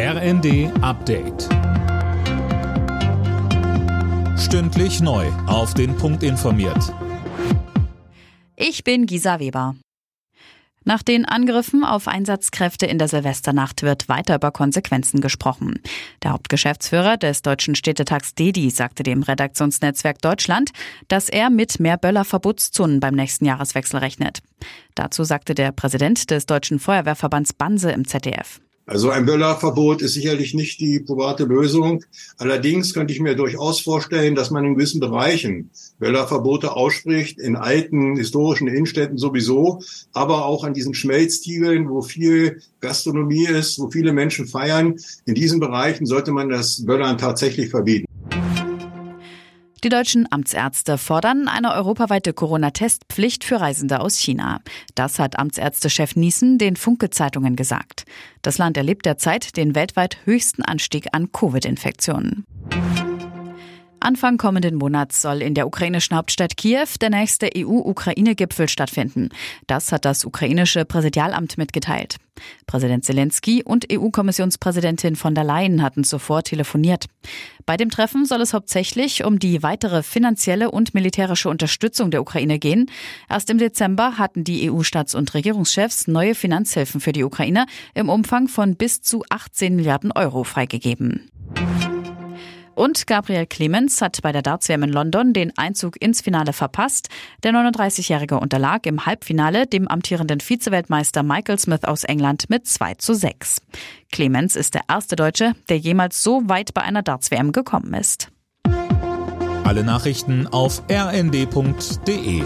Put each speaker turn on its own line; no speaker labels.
RND Update. Stündlich neu. Auf den Punkt informiert.
Ich bin Gisa Weber. Nach den Angriffen auf Einsatzkräfte in der Silvesternacht wird weiter über Konsequenzen gesprochen. Der Hauptgeschäftsführer des Deutschen Städtetags DEDI sagte dem Redaktionsnetzwerk Deutschland, dass er mit mehr Böllerverbotszonen beim nächsten Jahreswechsel rechnet. Dazu sagte der Präsident des Deutschen Feuerwehrverbands Banse im ZDF.
Also ein Böllerverbot ist sicherlich nicht die private Lösung. Allerdings könnte ich mir durchaus vorstellen, dass man in gewissen Bereichen Böllerverbote ausspricht, in alten historischen Innenstädten sowieso, aber auch an diesen Schmelztiegeln, wo viel Gastronomie ist, wo viele Menschen feiern. In diesen Bereichen sollte man das Böllern tatsächlich verbieten.
Die deutschen Amtsärzte fordern eine europaweite Corona-Testpflicht für Reisende aus China. Das hat Amtsärztechef Niesen den Funke-Zeitungen gesagt. Das Land erlebt derzeit den weltweit höchsten Anstieg an Covid-Infektionen. Anfang kommenden Monats soll in der ukrainischen Hauptstadt Kiew der nächste EU-Ukraine-Gipfel stattfinden. Das hat das ukrainische Präsidialamt mitgeteilt. Präsident Zelensky und EU-Kommissionspräsidentin von der Leyen hatten zuvor telefoniert. Bei dem Treffen soll es hauptsächlich um die weitere finanzielle und militärische Unterstützung der Ukraine gehen. Erst im Dezember hatten die EU-Staats- und Regierungschefs neue Finanzhilfen für die Ukraine im Umfang von bis zu 18 Milliarden Euro freigegeben. Und Gabriel Clemens hat bei der Darts-WM in London den Einzug ins Finale verpasst. Der 39-Jährige unterlag im Halbfinale dem amtierenden Vizeweltmeister Michael Smith aus England mit 2 zu 6. Clemens ist der erste Deutsche, der jemals so weit bei einer Darts-WM gekommen ist.
Alle Nachrichten auf rnd.de